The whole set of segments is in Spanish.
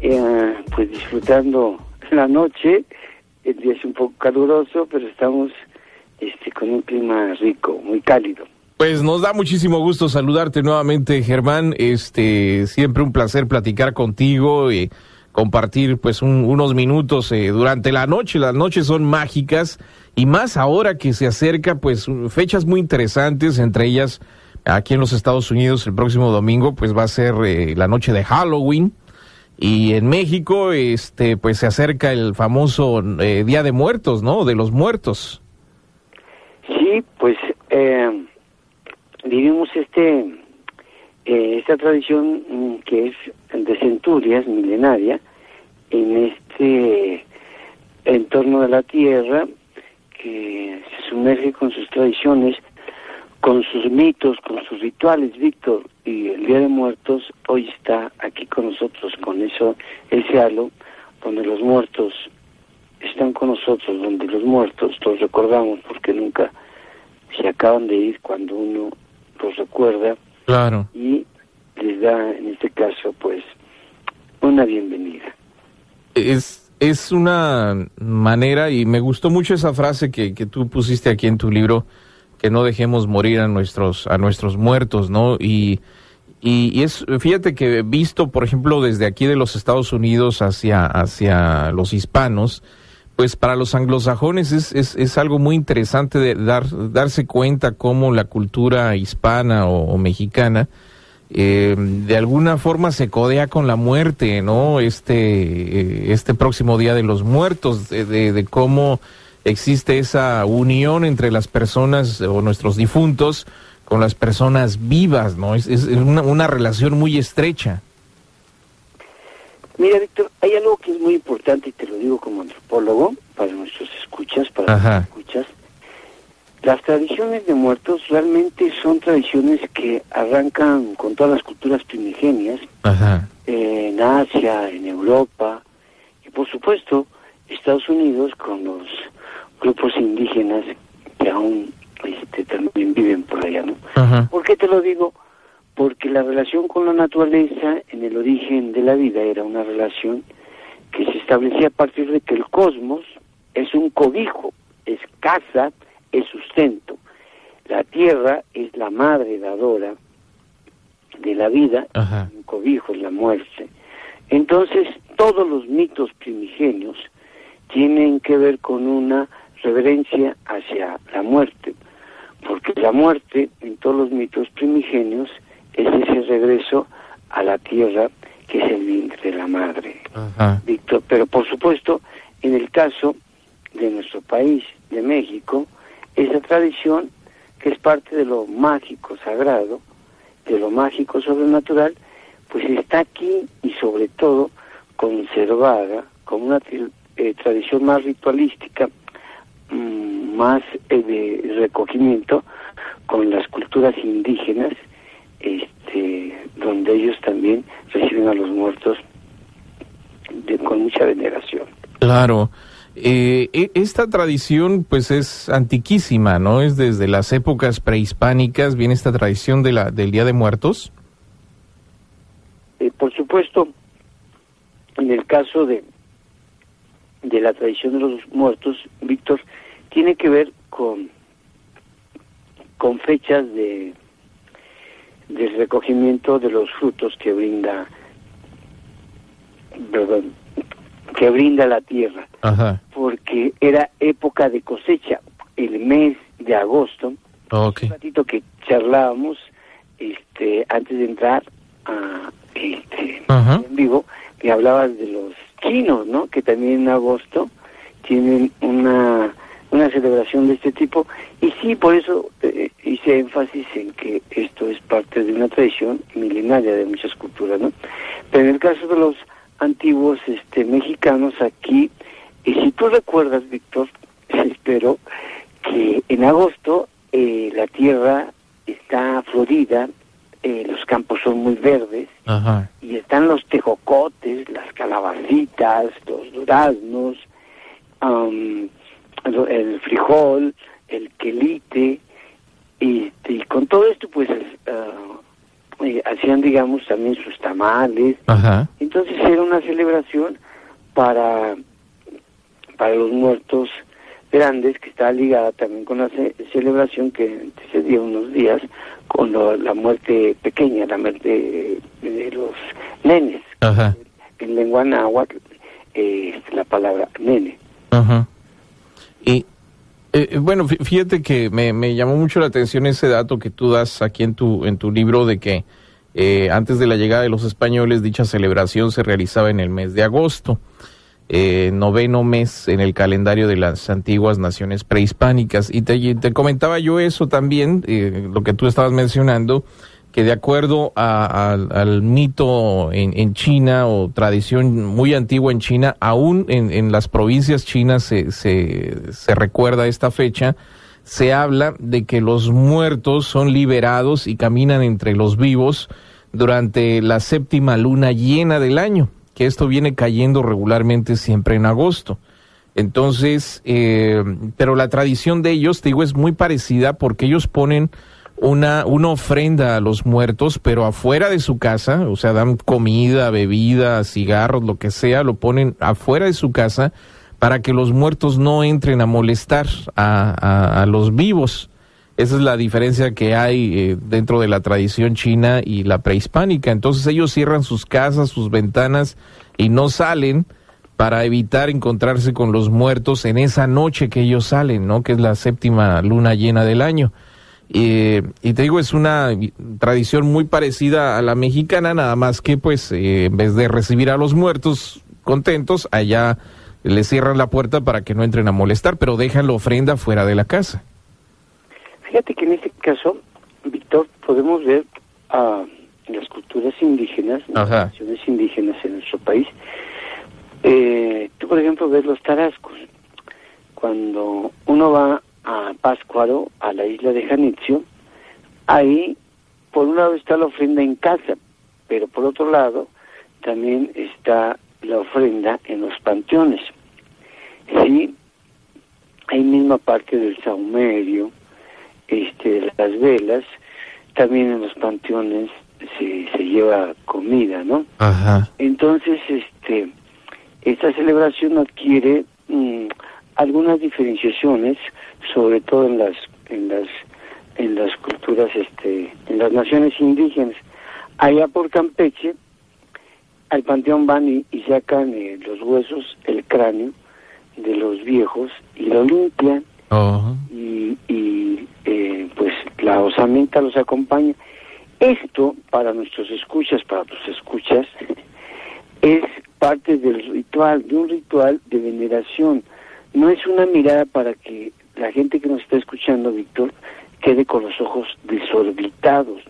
eh, pues disfrutando la noche. El día es un poco caluroso, pero estamos este, con un clima rico, muy cálido. Pues nos da muchísimo gusto saludarte nuevamente, Germán. Este, siempre un placer platicar contigo y compartir pues unos minutos eh, durante la noche. Las noches son mágicas y más ahora que se acerca pues fechas muy interesantes, entre ellas aquí en los Estados Unidos el próximo domingo pues va a ser eh, la noche de Halloween y en México este pues se acerca el famoso eh, Día de Muertos, ¿no? De los muertos. Sí, pues eh, vivimos este eh, esta tradición mm, que es de centurias, milenaria, en este entorno de la tierra que se sumerge con sus tradiciones, con sus mitos, con sus rituales, Víctor, y el Día de Muertos hoy está aquí con nosotros, con eso, ese halo, donde los muertos están con nosotros, donde los muertos los recordamos porque nunca se acaban de ir cuando uno los recuerda. Claro. Y les da, en este caso, pues, una bienvenida. Es, es una manera, y me gustó mucho esa frase que, que tú pusiste aquí en tu libro, que no dejemos morir a nuestros, a nuestros muertos, ¿no? Y, y, es, fíjate que visto, por ejemplo, desde aquí de los Estados Unidos hacia, hacia los hispanos, pues para los anglosajones es, es, es algo muy interesante de dar, darse cuenta cómo la cultura hispana o, mexicana eh, de alguna forma se codea con la muerte, ¿no? Este, eh, este próximo Día de los Muertos, de, de, cómo existe esa unión entre las personas o nuestros difuntos con las personas vivas, ¿no? Es, es una, una relación muy estrecha. Mira, Víctor, hay algo que es muy importante y te lo digo como antropólogo, para nuestros escuchas, para nuestros escuchas. Las tradiciones de muertos realmente son tradiciones que arrancan con todas las culturas primigenias, en Asia, en Europa, y por supuesto Estados Unidos con los grupos indígenas que aún este, también viven por allá, ¿no? ¿Por qué te lo digo? porque la relación con la naturaleza en el origen de la vida era una relación que se establecía a partir de que el cosmos es un cobijo, es casa, es sustento. La tierra es la madre dadora de la vida, un cobijo es la muerte. Entonces, todos los mitos primigenios tienen que ver con una reverencia hacia la muerte, porque la muerte en todos los mitos primigenios es ese regreso a la tierra que es el vientre de la madre. Víctor, pero por supuesto, en el caso de nuestro país, de México, esa tradición que es parte de lo mágico sagrado, de lo mágico sobrenatural, pues está aquí y sobre todo conservada como una eh, tradición más ritualística, mm, más eh, de recogimiento con las culturas indígenas este, donde ellos también reciben a los muertos con mucha veneración. Claro. Eh, e, esta tradición pues es antiquísima, ¿no? Es desde las épocas prehispánicas, viene esta tradición de la, del Día de Muertos. Eh, por supuesto, en el caso de, de la tradición de los muertos, Víctor, tiene que ver con, con fechas de del recogimiento de los frutos que brinda perdón, que brinda la tierra. Porque era época de cosecha el mes de agosto. Un ratito que charlábamos este antes de entrar a este en vivo que hablabas de los chinos no que también en agosto tienen una una celebración de este tipo. Y sí por eso eh, hice énfasis en que esto es parte de una tradición milenaria de muchas culturas no pero en el caso de los antiguos este mexicanos aquí y si tú recuerdas Víctor espero que en agosto eh, la tierra está florida eh, los campos son muy verdes. Y están los tejocotes, las calabacitas, los duraznos, el frijol, el quelite, y, y con todo esto pues uh, hacían digamos también sus tamales. Entonces era una celebración para, para los muertos grandes que está ligada también con la celebración que se dio unos días con la muerte pequeña, la muerte de los nenes. En lengua náhuatl eh, la palabra nene. Y eh, bueno, fíjate que me, me, llamó mucho la atención ese dato que tú das aquí en tu, en tu libro de que eh, antes de la llegada de los españoles dicha celebración se realizaba en el mes de agosto, eh, noveno mes en el calendario de las antiguas naciones prehispánicas. Y te, comentaba yo eso también, lo que tú estabas mencionando, que de acuerdo al mito en, China o tradición muy antigua en China, aún en, las provincias chinas se, recuerda esta fecha, se habla de que los muertos son liberados y caminan entre los vivos durante la séptima luna llena del año, que esto viene cayendo regularmente siempre en agosto. Entonces, eh, pero la tradición de ellos, te digo, es muy parecida porque ellos ponen una, una ofrenda a los muertos, pero afuera de su casa, o sea, dan comida, bebida, cigarros, lo que sea, lo ponen afuera de su casa para que los muertos no entren a molestar a, a, los vivos. Esa es la diferencia que hay eh, dentro de la tradición china y la prehispánica. Entonces ellos cierran sus casas, sus ventanas y no salen para evitar encontrarse con los muertos en esa noche que ellos salen, ¿no? Que es la séptima luna llena del año. y te digo, es una tradición muy parecida a la mexicana, nada más que pues eh, en vez de recibir a los muertos contentos, allá le cierran la puerta para que no entren a molestar, pero dejan la ofrenda fuera de la casa. Fíjate que en este caso, Víctor, podemos ver a las culturas indígenas, las naciones indígenas en nuestro país. Eh, tú, por ejemplo, ves los tarascos. Cuando uno va a Páscuaro, a la isla de Janitzio, ahí, por un lado está la ofrenda en casa, pero por otro lado también está la ofrenda en los panteones. Sí, hay misma parte del saumerio, este, las velas, también en los panteones se, se lleva comida, ¿no? Ajá. Entonces, este, esta celebración adquiere mm, algunas diferenciaciones, sobre todo en las, en las, en las culturas, este, en las naciones indígenas. Allá por Campeche, al panteón van y, sacan eh, los huesos, el cráneo de los viejos y lo limpian y, y eh, pues la osamenta los acompaña. Esto, para nuestros escuchas, para tus escuchas, es parte del ritual, de un ritual de veneración. No es una mirada para que la gente que nos está escuchando, Víctor, quede con los ojos desorbitados.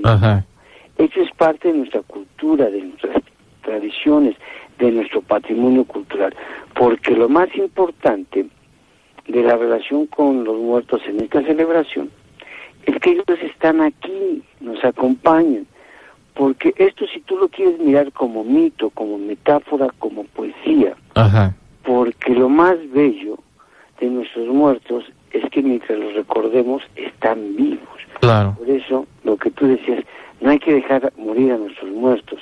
Eso es parte de nuestra cultura, de nuestras tradiciones, de nuestro patrimonio cultural. Porque lo más importante de la relación con los muertos en esta celebración es que ellos están aquí, nos acompañan, porque esto si tú lo quieres mirar como mito, como metáfora, como poesía, porque lo más bello de nuestros muertos es que mientras los recordemos están vivos. Por eso, lo que tú decías, no hay que dejar morir a nuestros muertos.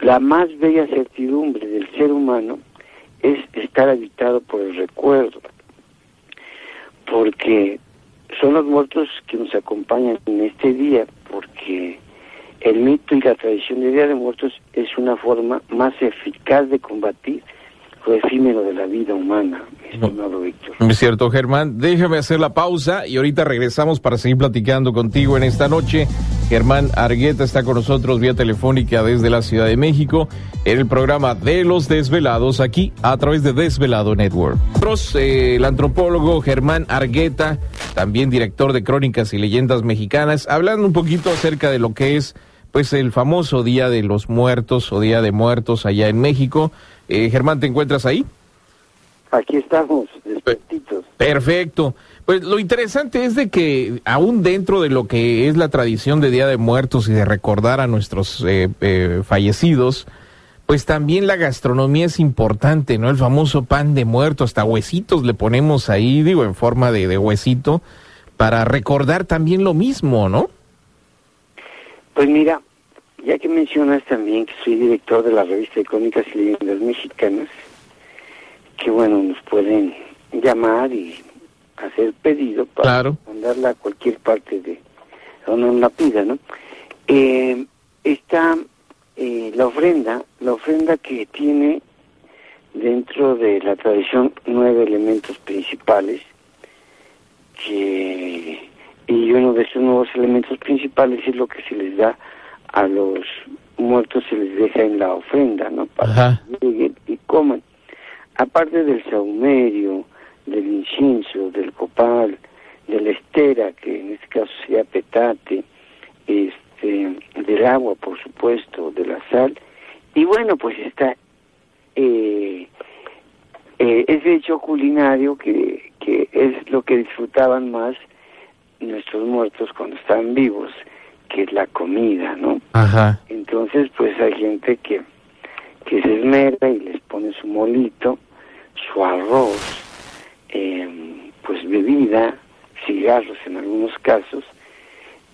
La más bella certidumbre del ser humano es estar habitado por el recuerdo, porque son los muertos que nos acompañan en este día, porque el mito y la tradición del Día de Muertos es una forma más eficaz de combatir lo efímero de la vida humana, estimado Víctor. Es cierto, Germán. Déjame hacer la pausa y ahorita regresamos para seguir platicando contigo en esta noche. Germán Argueta está con nosotros vía telefónica desde la Ciudad de México en el programa de los desvelados aquí a través de Desvelado Network. Eh, el antropólogo Germán Argueta, también director de Crónicas y Leyendas Mexicanas, hablando un poquito acerca de lo que es pues el famoso Día de los Muertos o Día de Muertos allá en México. Eh, Germán, ¿te encuentras ahí? Aquí estamos, despiertitos. Perfecto. Pues lo interesante es de que aún dentro de lo que es la tradición de Día de Muertos y de recordar a nuestros eh, eh, fallecidos, pues también la gastronomía es importante, ¿no? El famoso pan de muerto, hasta huesitos le ponemos ahí, digo, en forma de, de huesito, para recordar también lo mismo, ¿no? Pues mira, ya que mencionas también que soy director de la revista Icónicas y Leyendas Mexicanas, que bueno, nos pueden llamar y hacer pedido para mandarla a cualquier parte de donde la pida, ¿no? Eh, está eh, la ofrenda, la ofrenda que tiene dentro de la tradición nueve elementos principales, que, y uno de esos nuevos elementos principales es lo que se les da a los muertos, se les deja en la ofrenda, ¿no? Para que lleguen y coman. Aparte del saumerio, del incienso, del copal, de la estera, que en este caso sería petate, este, del agua, por supuesto, de la sal, y bueno, pues está eh, eh, ese hecho culinario que, que es lo que disfrutaban más nuestros muertos cuando estaban vivos, que es la comida, ¿no? Ajá. Entonces, pues hay gente que, que se esmera y les pone su molito, su arroz, eh, pues bebida, cigarros en algunos casos,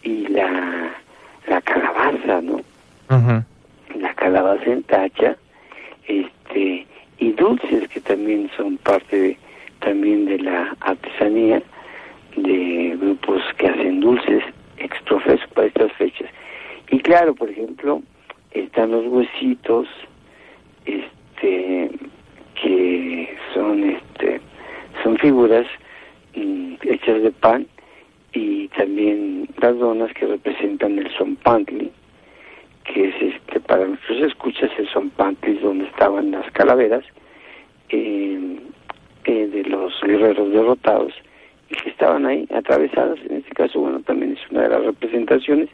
y la, la calabaza, ¿no? La calabaza en tacha, este, y dulces que también son parte de, también de la artesanía de grupos que hacen dulces exprofeso para estas fechas. Y claro, por ejemplo, están los huesitos, este, que son, este, son figuras mm, hechas de pan y también las donas que representan el zompantli, que es este para nuestros escuchas el zompantli donde estaban las calaveras eh, eh, de los guerreros derrotados y que estaban ahí atravesadas. En este caso, bueno, también es una de las representaciones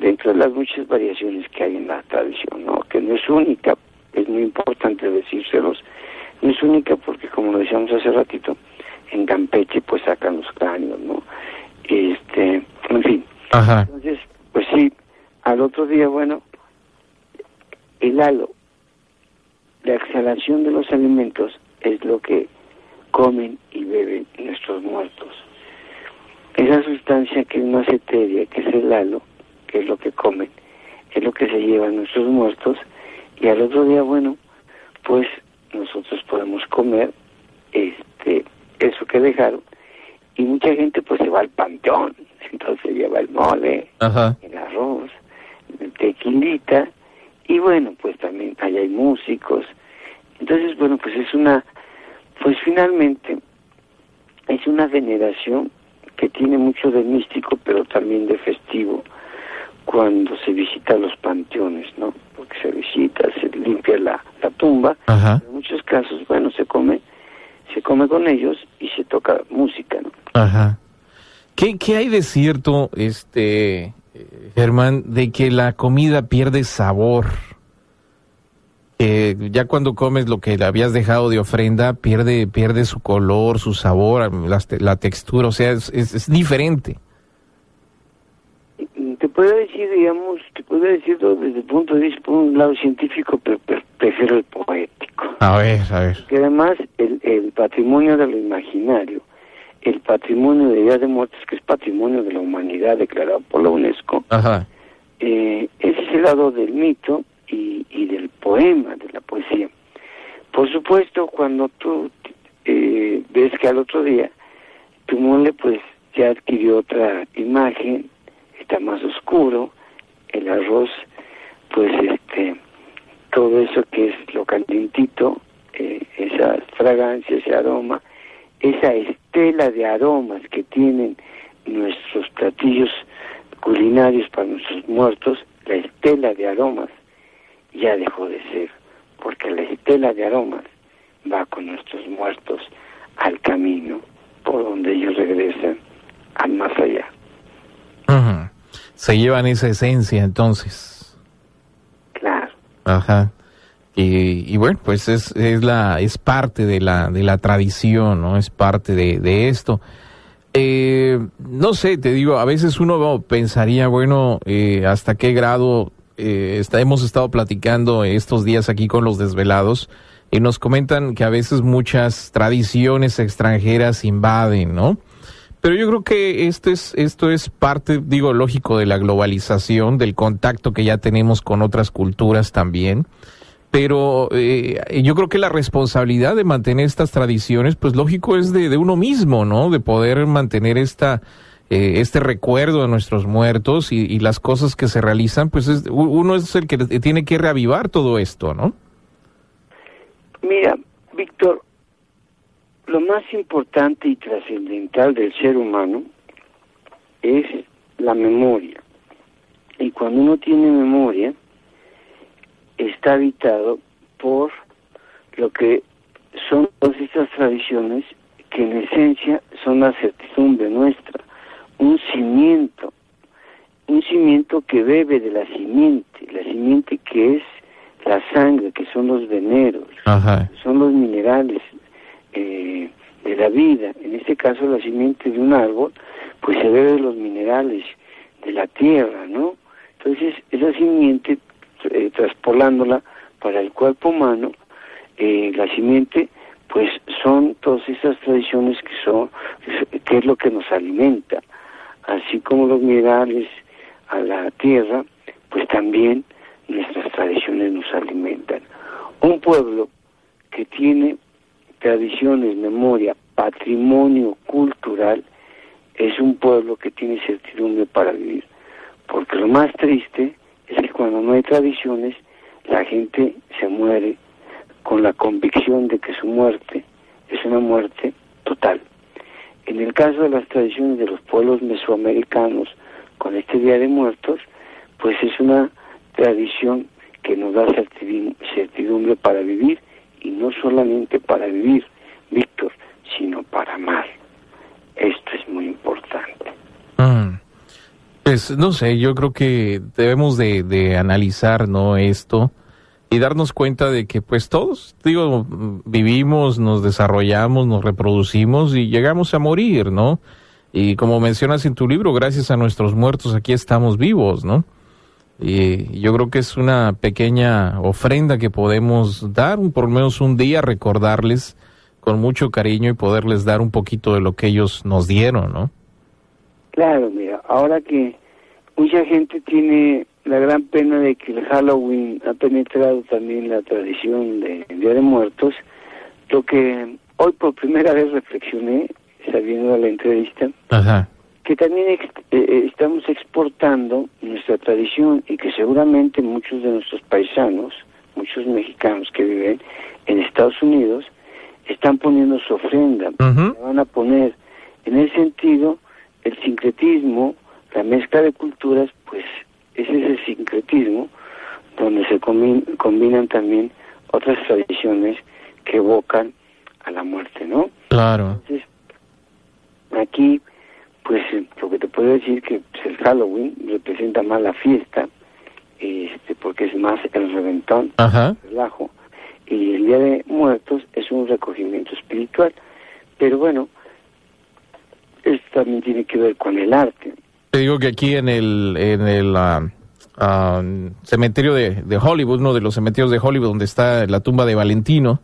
dentro de las muchas variaciones que hay en la tradición, ¿no? Que no es única, es muy importante decírselos, no es única porque, como lo decíamos hace ratito, en Campeche pues sacan los cráneos, ¿no? Este, en fin. Entonces, pues sí, al otro día, bueno, el halo, la exhalación de los alimentos es lo que comen y beben nuestros muertos. Esa sustancia que es más etérea, que es el halo, que es lo que comen, es lo que se llevan nuestros muertos y al otro día, bueno, pues nosotros podemos comer este eso que dejaron y mucha gente pues se va al panteón, entonces lleva el mole, el arroz, el tequilita y bueno, pues también allá hay músicos. Entonces, bueno, pues es una pues finalmente es una veneración que tiene mucho de místico, pero también de festivo cuando se visita los panteones, ¿no? Porque se visita, se limpia la, la tumba. En muchos casos, bueno, se come, se come con ellos y se toca música, ¿no? Ajá. ¿Qué, qué hay de cierto, este, Germán, de que la comida pierde sabor? ya cuando comes lo que le habías dejado de ofrenda, pierde, pierde su color, su sabor, la, textura, o sea, es, es, diferente. Digamos, te puedo decir desde el punto de vista, por un lado científico, pero, prefiero el poético. A ver, a ver. Que además el, el patrimonio de lo imaginario, el patrimonio de Día de Muertos, que es patrimonio de la humanidad declarado por la UNESCO, Ajá. Eh, ese es el lado del mito y, y del poema, de la poesía. Por supuesto, cuando tú eh, ves que al otro día tu mole pues ya adquirió otra imagen, está más oscuro, el arroz pues este todo eso que es lo calientito, eh, esa fragancia, ese aroma, esa estela de aromas que tienen nuestros platillos culinarios para nuestros muertos, la estela de aromas ya dejó de ser, porque la estela de aromas va con nuestros muertos al camino por donde ellos regresan al más allá. Se llevan esa esencia entonces. Claro. Ajá. Y, bueno, pues es, es, la, es parte de la, de la tradición, ¿no? Es parte de, de esto. Eh, no sé, te digo, a veces uno pensaría, bueno, eh, hasta qué grado eh, hemos estado platicando estos días aquí con los desvelados y nos comentan que a veces muchas tradiciones extranjeras invaden, ¿no? Pero yo creo que esto es, esto es parte, digo, lógico de la globalización, del contacto que ya tenemos con otras culturas también. Pero eh, yo creo que la responsabilidad de mantener estas tradiciones, pues lógico es de, de uno mismo, ¿no? De poder mantener esta, eh, este recuerdo de nuestros muertos y, las cosas que se realizan, pues uno es el que tiene que reavivar todo esto, ¿no? Mira, Víctor, lo más importante y trascendental del ser humano es la memoria. Y cuando uno tiene memoria, está habitado por lo que son todas estas tradiciones que en esencia son la certidumbre nuestra un cimiento, un cimiento que bebe de la simiente, la simiente que es la sangre, que son los veneros, son los minerales eh, de la vida. En este caso, la simiente de un árbol, pues se bebe de los minerales de la tierra, ¿no? Entonces, esa simiente, eh, traspolándola para el cuerpo humano, eh, la simiente, pues son todas esas tradiciones que son, que es lo que nos alimenta así como los minerales a la tierra, pues también nuestras tradiciones nos alimentan. Un pueblo que tiene tradiciones, memoria, patrimonio cultural, es un pueblo que tiene certidumbre para vivir. Porque lo más triste es que cuando no hay tradiciones, la gente se muere con la convicción de que su muerte es una muerte total. En el caso de las tradiciones de los pueblos mesoamericanos con este Día de Muertos, pues es una tradición que nos da certidumbre para vivir y no solamente para vivir, Víctor, sino para amar. Esto es muy importante. Mm. Pues no sé, yo creo que debemos de, de analizar no esto y darnos cuenta de que pues todos, digo, vivimos, nos desarrollamos, nos reproducimos y llegamos a morir, ¿no? Y como mencionas en tu libro, gracias a nuestros muertos aquí estamos vivos, ¿no? Y yo creo que es una pequeña ofrenda que podemos dar, por lo menos un día, recordarles con mucho cariño y poderles dar un poquito de lo que ellos nos dieron, ¿no? Claro, mira, ahora que mucha gente tiene la gran pena de que el Halloween ha penetrado también la tradición del Día de Muertos, lo que hoy por primera vez reflexioné, sabiendo la entrevista, que también eh, eh, estamos exportando nuestra tradición y que seguramente muchos de nuestros paisanos, muchos mexicanos que viven en Estados Unidos, están poniendo su ofrenda, van a poner en ese sentido el sincretismo, la mezcla de culturas, pues es ese sincretismo donde se combinan también otras tradiciones que evocan a la muerte, ¿no? Claro. Entonces, aquí, pues lo que te puedo decir que pues, el Halloween representa más la fiesta, este, porque es más el reventón, el relajo, y el Día de Muertos es un recogimiento espiritual. Pero bueno, esto también tiene que ver con el arte. Te digo que aquí en el, en el ah, cementerio de, Hollywood, uno de los cementerios de Hollywood donde está la tumba de Valentino,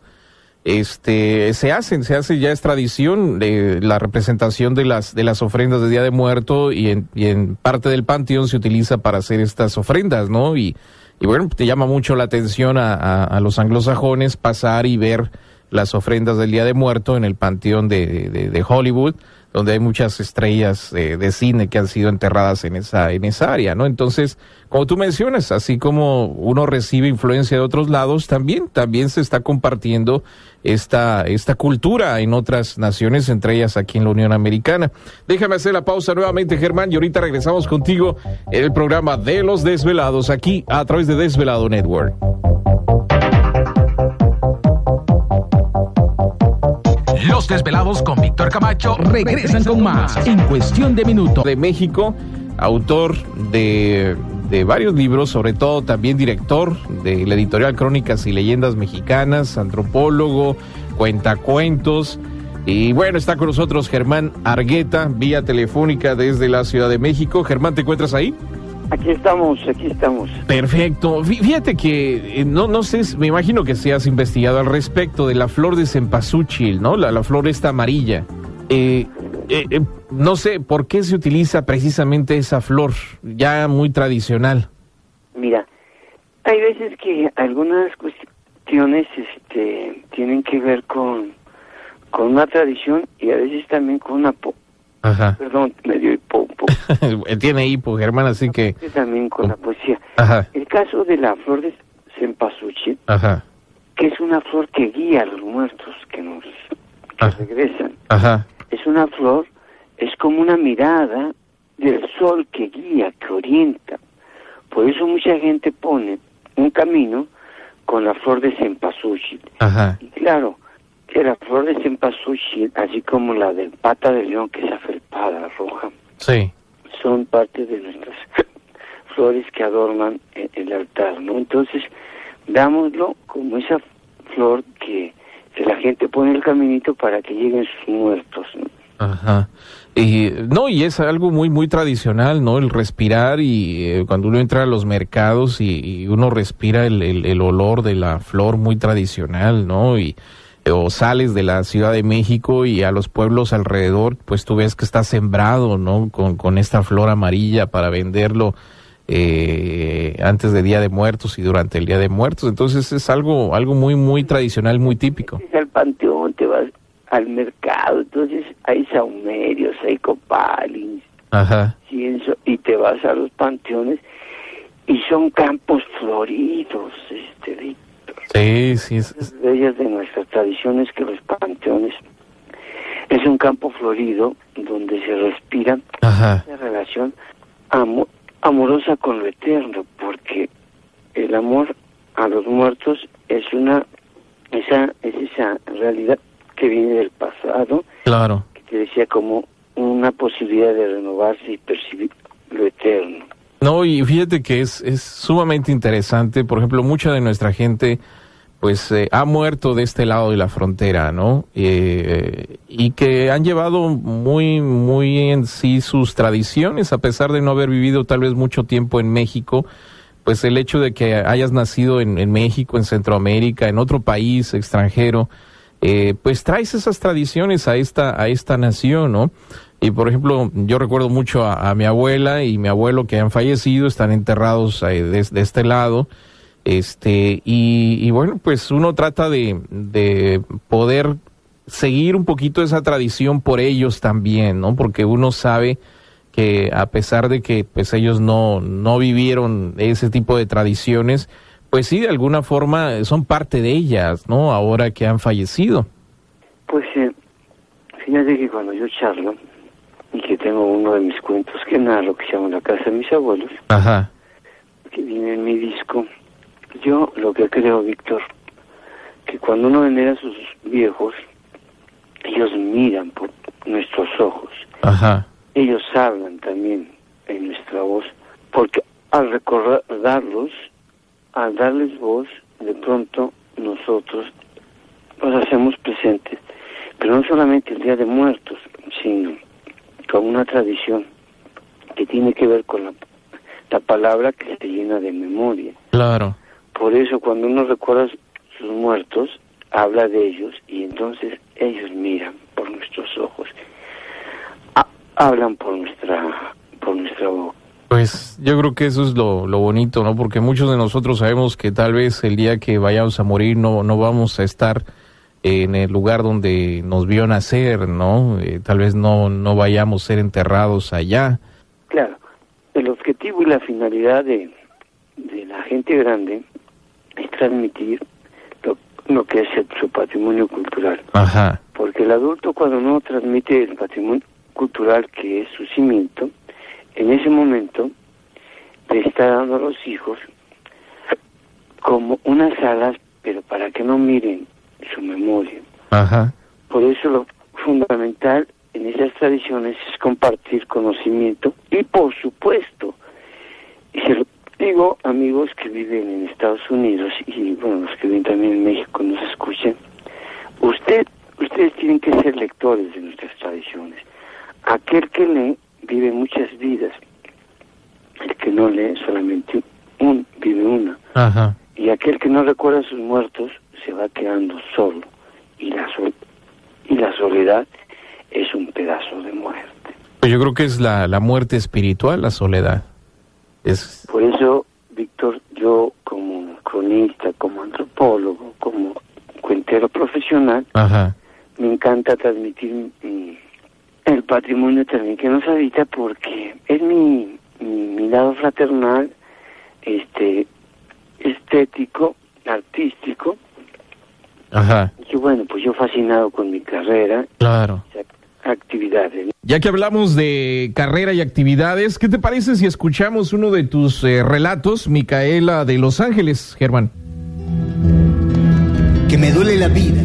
este, se hacen, se hace ya es tradición de la representación de las, de las ofrendas de Día de Muerto y en, parte del panteón se utiliza para hacer estas ofrendas, ¿no? Y, bueno, te llama mucho la atención a, los anglosajones pasar y ver las ofrendas del Día de Muerto en el panteón de Hollywood donde hay muchas estrellas de cine que han sido enterradas en esa, en esa área, ¿no? Entonces, como tú mencionas, así como uno recibe influencia de otros lados, también, también se está compartiendo esta, esta cultura en otras naciones, entre ellas aquí en la Unión Americana. Déjame hacer la pausa nuevamente, Germán, y ahorita regresamos contigo en el programa de los desvelados, aquí a través de Desvelado Network. Los desvelados con Víctor Camacho regresan con más en cuestión de minutos. De México, autor de, de varios libros, sobre todo también director de la editorial Crónicas y Leyendas Mexicanas, antropólogo, cuentacuentos. Y bueno, está con nosotros Germán Argueta, vía telefónica desde la Ciudad de México. Germán, ¿te encuentras ahí? Aquí estamos, aquí estamos. Perfecto. Fíjate que eh, no, no sé, me imagino que se has investigado al respecto de la flor de cempasúchil, ¿no? La, la flor esta amarilla. Eh, eh, eh, no sé, ¿por qué se utiliza precisamente esa flor ya muy tradicional? Mira, hay veces que algunas cuestiones este, tienen que ver con, con una tradición y a veces también con una... Ajá. Perdón, me dio hipo. Tiene hipo, Germán, así que... También con la poesía. Ajá. El caso de la flor de cempasúchil, Ajá. que es una flor que guía a los muertos que nos que regresan. Ajá. Es una flor, es como una mirada del sol que guía, que orienta. Por eso mucha gente pone un camino con la flor de cempasúchil. Ajá. Y claro, que la flor de cempasúchil, así como la del pata de león, que es afelpada, roja, sí. son parte de nuestras flores que adornan el, altar, ¿no? Entonces, dámoslo como esa flor que, la gente pone el caminito para que lleguen sus muertos, ¿no? Ajá. Y, no, y es algo muy, muy tradicional, ¿no? El respirar y eh, cuando uno entra a los mercados y, uno respira el, el, olor de la flor muy tradicional, ¿no? Y, o sales de la Ciudad de México y a los pueblos alrededor, pues tú ves que está sembrado, ¿no? Con, con esta flor amarilla para venderlo eh, antes de Día de Muertos y durante el Día de Muertos. Entonces es algo, algo muy, muy tradicional, muy típico. Es el panteón, te vas al mercado, entonces hay saumerios, hay copalins, Ajá. y te vas a los panteones y son campos floridos, este. Sí, sí. Es... De ellas de nuestras tradiciones que los panteones es un campo florido donde se respira Ajá. esa relación amorosa con lo eterno, porque el amor a los muertos es una esa es esa realidad que viene del pasado, claro. que te decía como una posibilidad de renovarse y percibir lo eterno. No, y fíjate que es, es sumamente interesante, por ejemplo, mucha de nuestra gente pues eh, ha muerto de este lado de la frontera, ¿no? Eh, y que han llevado muy, muy en sí sus tradiciones, a pesar de no haber vivido tal vez mucho tiempo en México, pues el hecho de que hayas nacido en, en México, en Centroamérica, en otro país extranjero, eh, pues traes esas tradiciones a esta, a esta nación, ¿no? Y por ejemplo, yo recuerdo mucho a, mi abuela y mi abuelo que han fallecido, están enterrados eh, de, este lado. Este, y, bueno, pues uno trata de, de, poder seguir un poquito esa tradición por ellos también, ¿no? Porque uno sabe que a pesar de que pues ellos no, no vivieron ese tipo de tradiciones, pues sí, de alguna forma son parte de ellas, ¿no? Ahora que han fallecido. Pues eh, fíjate que cuando yo charlo y que tengo uno de mis cuentos que narro que se llama La casa de mis abuelos, Ajá. que viene en mi disco, yo lo que creo, Víctor, que cuando uno venera a sus viejos, ellos miran por nuestros ojos. Ajá. Ellos hablan también en nuestra voz, porque al recordarlos al darles voz, de pronto nosotros nos hacemos presentes, pero no solamente el Día de Muertos, sino con una tradición que tiene que ver con la, la palabra que se llena de memoria. Claro. Por eso cuando uno recuerda sus muertos, habla de ellos y entonces ellos miran por nuestros ojos, hablan por nuestra por nuestra boca. Pues yo creo que eso es lo, lo, bonito, ¿no? Porque muchos de nosotros sabemos que tal vez el día que vayamos a morir no, no vamos a estar en el lugar donde nos vio nacer, ¿no? Eh, tal vez no, no vayamos a ser enterrados allá. Claro, el objetivo y la finalidad de, de la gente grande es transmitir lo, lo que es su patrimonio cultural. Ajá. Porque el adulto cuando no transmite el patrimonio cultural que es su cimiento, en ese momento le está dando a los hijos como unas alas, pero para que no miren su memoria. Ajá. Por eso lo fundamental en esas tradiciones es compartir conocimiento y por supuesto, y se lo digo amigos que viven en Estados Unidos y bueno, los que viven también en México nos escuchen, usted, ustedes tienen que ser lectores de nuestras tradiciones. Aquel que lee vive muchas vidas. El que no lee solamente un, vive una. Y aquel que no recuerda a sus muertos se va quedando solo. Y la, y la soledad es un pedazo de muerte. Pues yo creo que es la, la muerte espiritual, la soledad. Es... Por eso, Víctor, yo como cronista, como antropólogo, como cuentero profesional, me encanta transmitir el patrimonio también que nos habita porque es mi, mi, lado fraternal, este, estético, artístico. Ajá. Y bueno, pues yo fascinado con mi carrera. Claro. Actividades. Ya que hablamos de carrera y actividades, ¿qué te parece si escuchamos uno de tus eh, relatos, Micaela de Los Ángeles, Germán? Que me duele la vida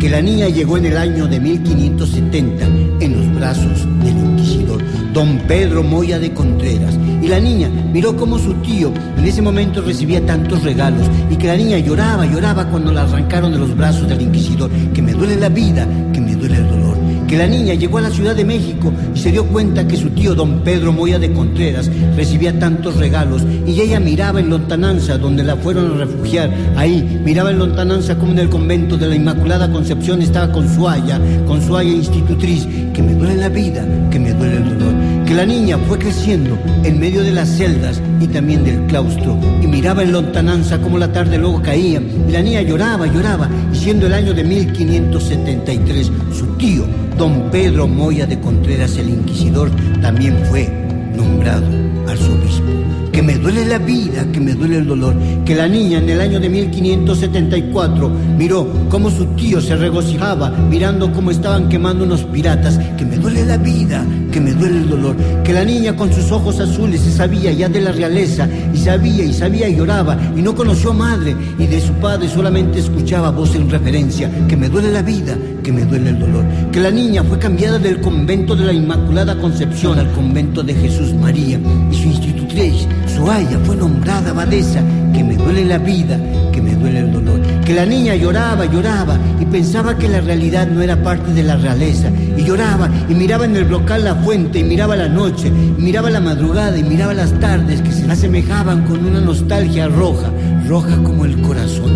que la niña llegó en el año de 1570 en los brazos del inquisidor don Pedro Moya de Contreras. Y la niña miró cómo su tío en ese momento recibía tantos regalos y que la niña lloraba, lloraba cuando la arrancaron de los brazos del inquisidor, que me duele la vida, que me duele el dolor que la niña llegó a la Ciudad de México y se dio cuenta que su tío don Pedro Moya de Contreras recibía tantos regalos y ella miraba en Lontananza, donde la fueron a refugiar, ahí miraba en Lontananza como en el convento de la Inmaculada Concepción estaba con su haya, con su haya institutriz, que me duele la vida, que me duele el dolor, que la niña fue creciendo en medio de las celdas y también del claustro y miraba en Lontananza como la tarde luego caía y la niña lloraba, lloraba y siendo el año de 1573 su tío Don Pedro Moya de Contreras el Inquisidor también fue nombrado arzobispo. Que me duele la vida, que me duele el dolor. Que la niña en el año de 1574 miró cómo su tío se regocijaba mirando cómo estaban quemando unos piratas. Que me duele la vida, que me duele el dolor. Que la niña con sus ojos azules se sabía ya de la realeza y sabía y sabía y lloraba y no conoció madre y de su padre solamente escuchaba voz en referencia. Que me duele la vida, que me duele el dolor. Que la niña fue cambiada del convento de la Inmaculada Concepción al convento de Jesús María y su institutriz, su haya, fue nombrada abadesa. Que me duele la vida, que me duele el dolor. Que la niña lloraba, lloraba y pensaba que la realidad no era parte de la realeza. Y lloraba y miraba en el brocal la fuente y miraba la noche, y miraba la madrugada y miraba las tardes que se asemejaban con una nostalgia roja, roja como el corazón.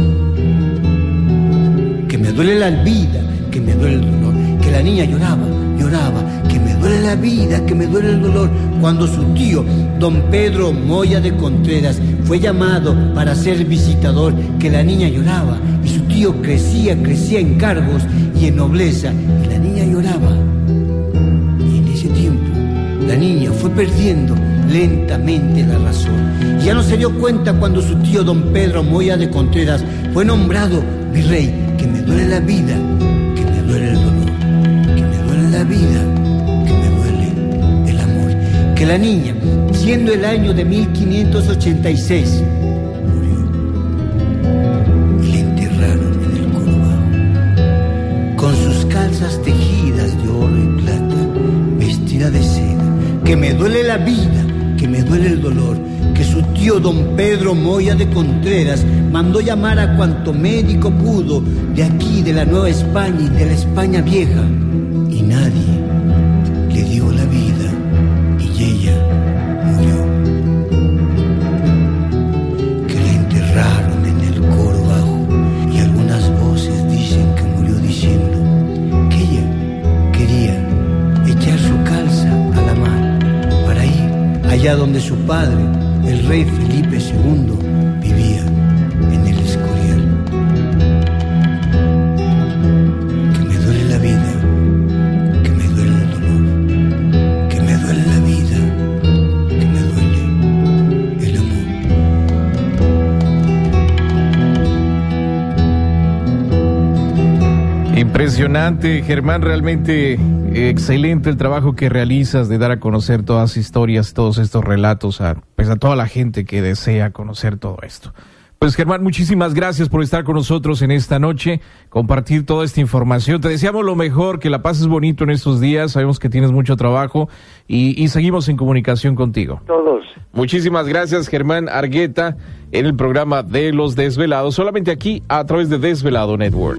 Que me duele la vida, que me duele el dolor, que la niña lloraba, lloraba, duele la vida, que me duele el dolor, cuando su tío, don Pedro Moya de Contreras, fue llamado para ser visitador, que la niña lloraba, y su tío crecía, crecía en cargos y en nobleza, y la niña lloraba. Y en ese tiempo, la niña fue perdiendo lentamente la razón. Ya no se dio cuenta cuando su tío don Pedro Moya de Contreras fue nombrado virrey, que me duele la vida, duele el dolor, que me duele la vida, Que la niña, siendo el año de 1586, murió la enterraron en el con sus calzas tejidas de oro y plata, vestida de seda. Que me duele la vida, que me duele el dolor que su tío don Pedro Moya de Contreras mandó llamar a cuanto médico pudo de aquí, de la Nueva España y de la España vieja, echar su calza a la mar para ir allá donde su padre el rey Felipe II vivía en el Escorial. Que me duele la vida, que me duele el dolor, que me duele la vida, que me duele el amor. Impresionante, Germán, realmente excelente el trabajo que realizas de dar a conocer todas las historias, todos estos relatos a, pues a toda la gente que desea conocer todo esto. Pues Germán, muchísimas gracias por estar con nosotros en esta noche, compartir toda esta información. Te deseamos lo mejor, que la pases bonito en estos días. Sabemos que tienes mucho trabajo y, y seguimos en comunicación contigo. Todos. Muchísimas gracias, Germán Argueta, en el programa de Los Desvelados, solamente aquí a través de Desvelado Network.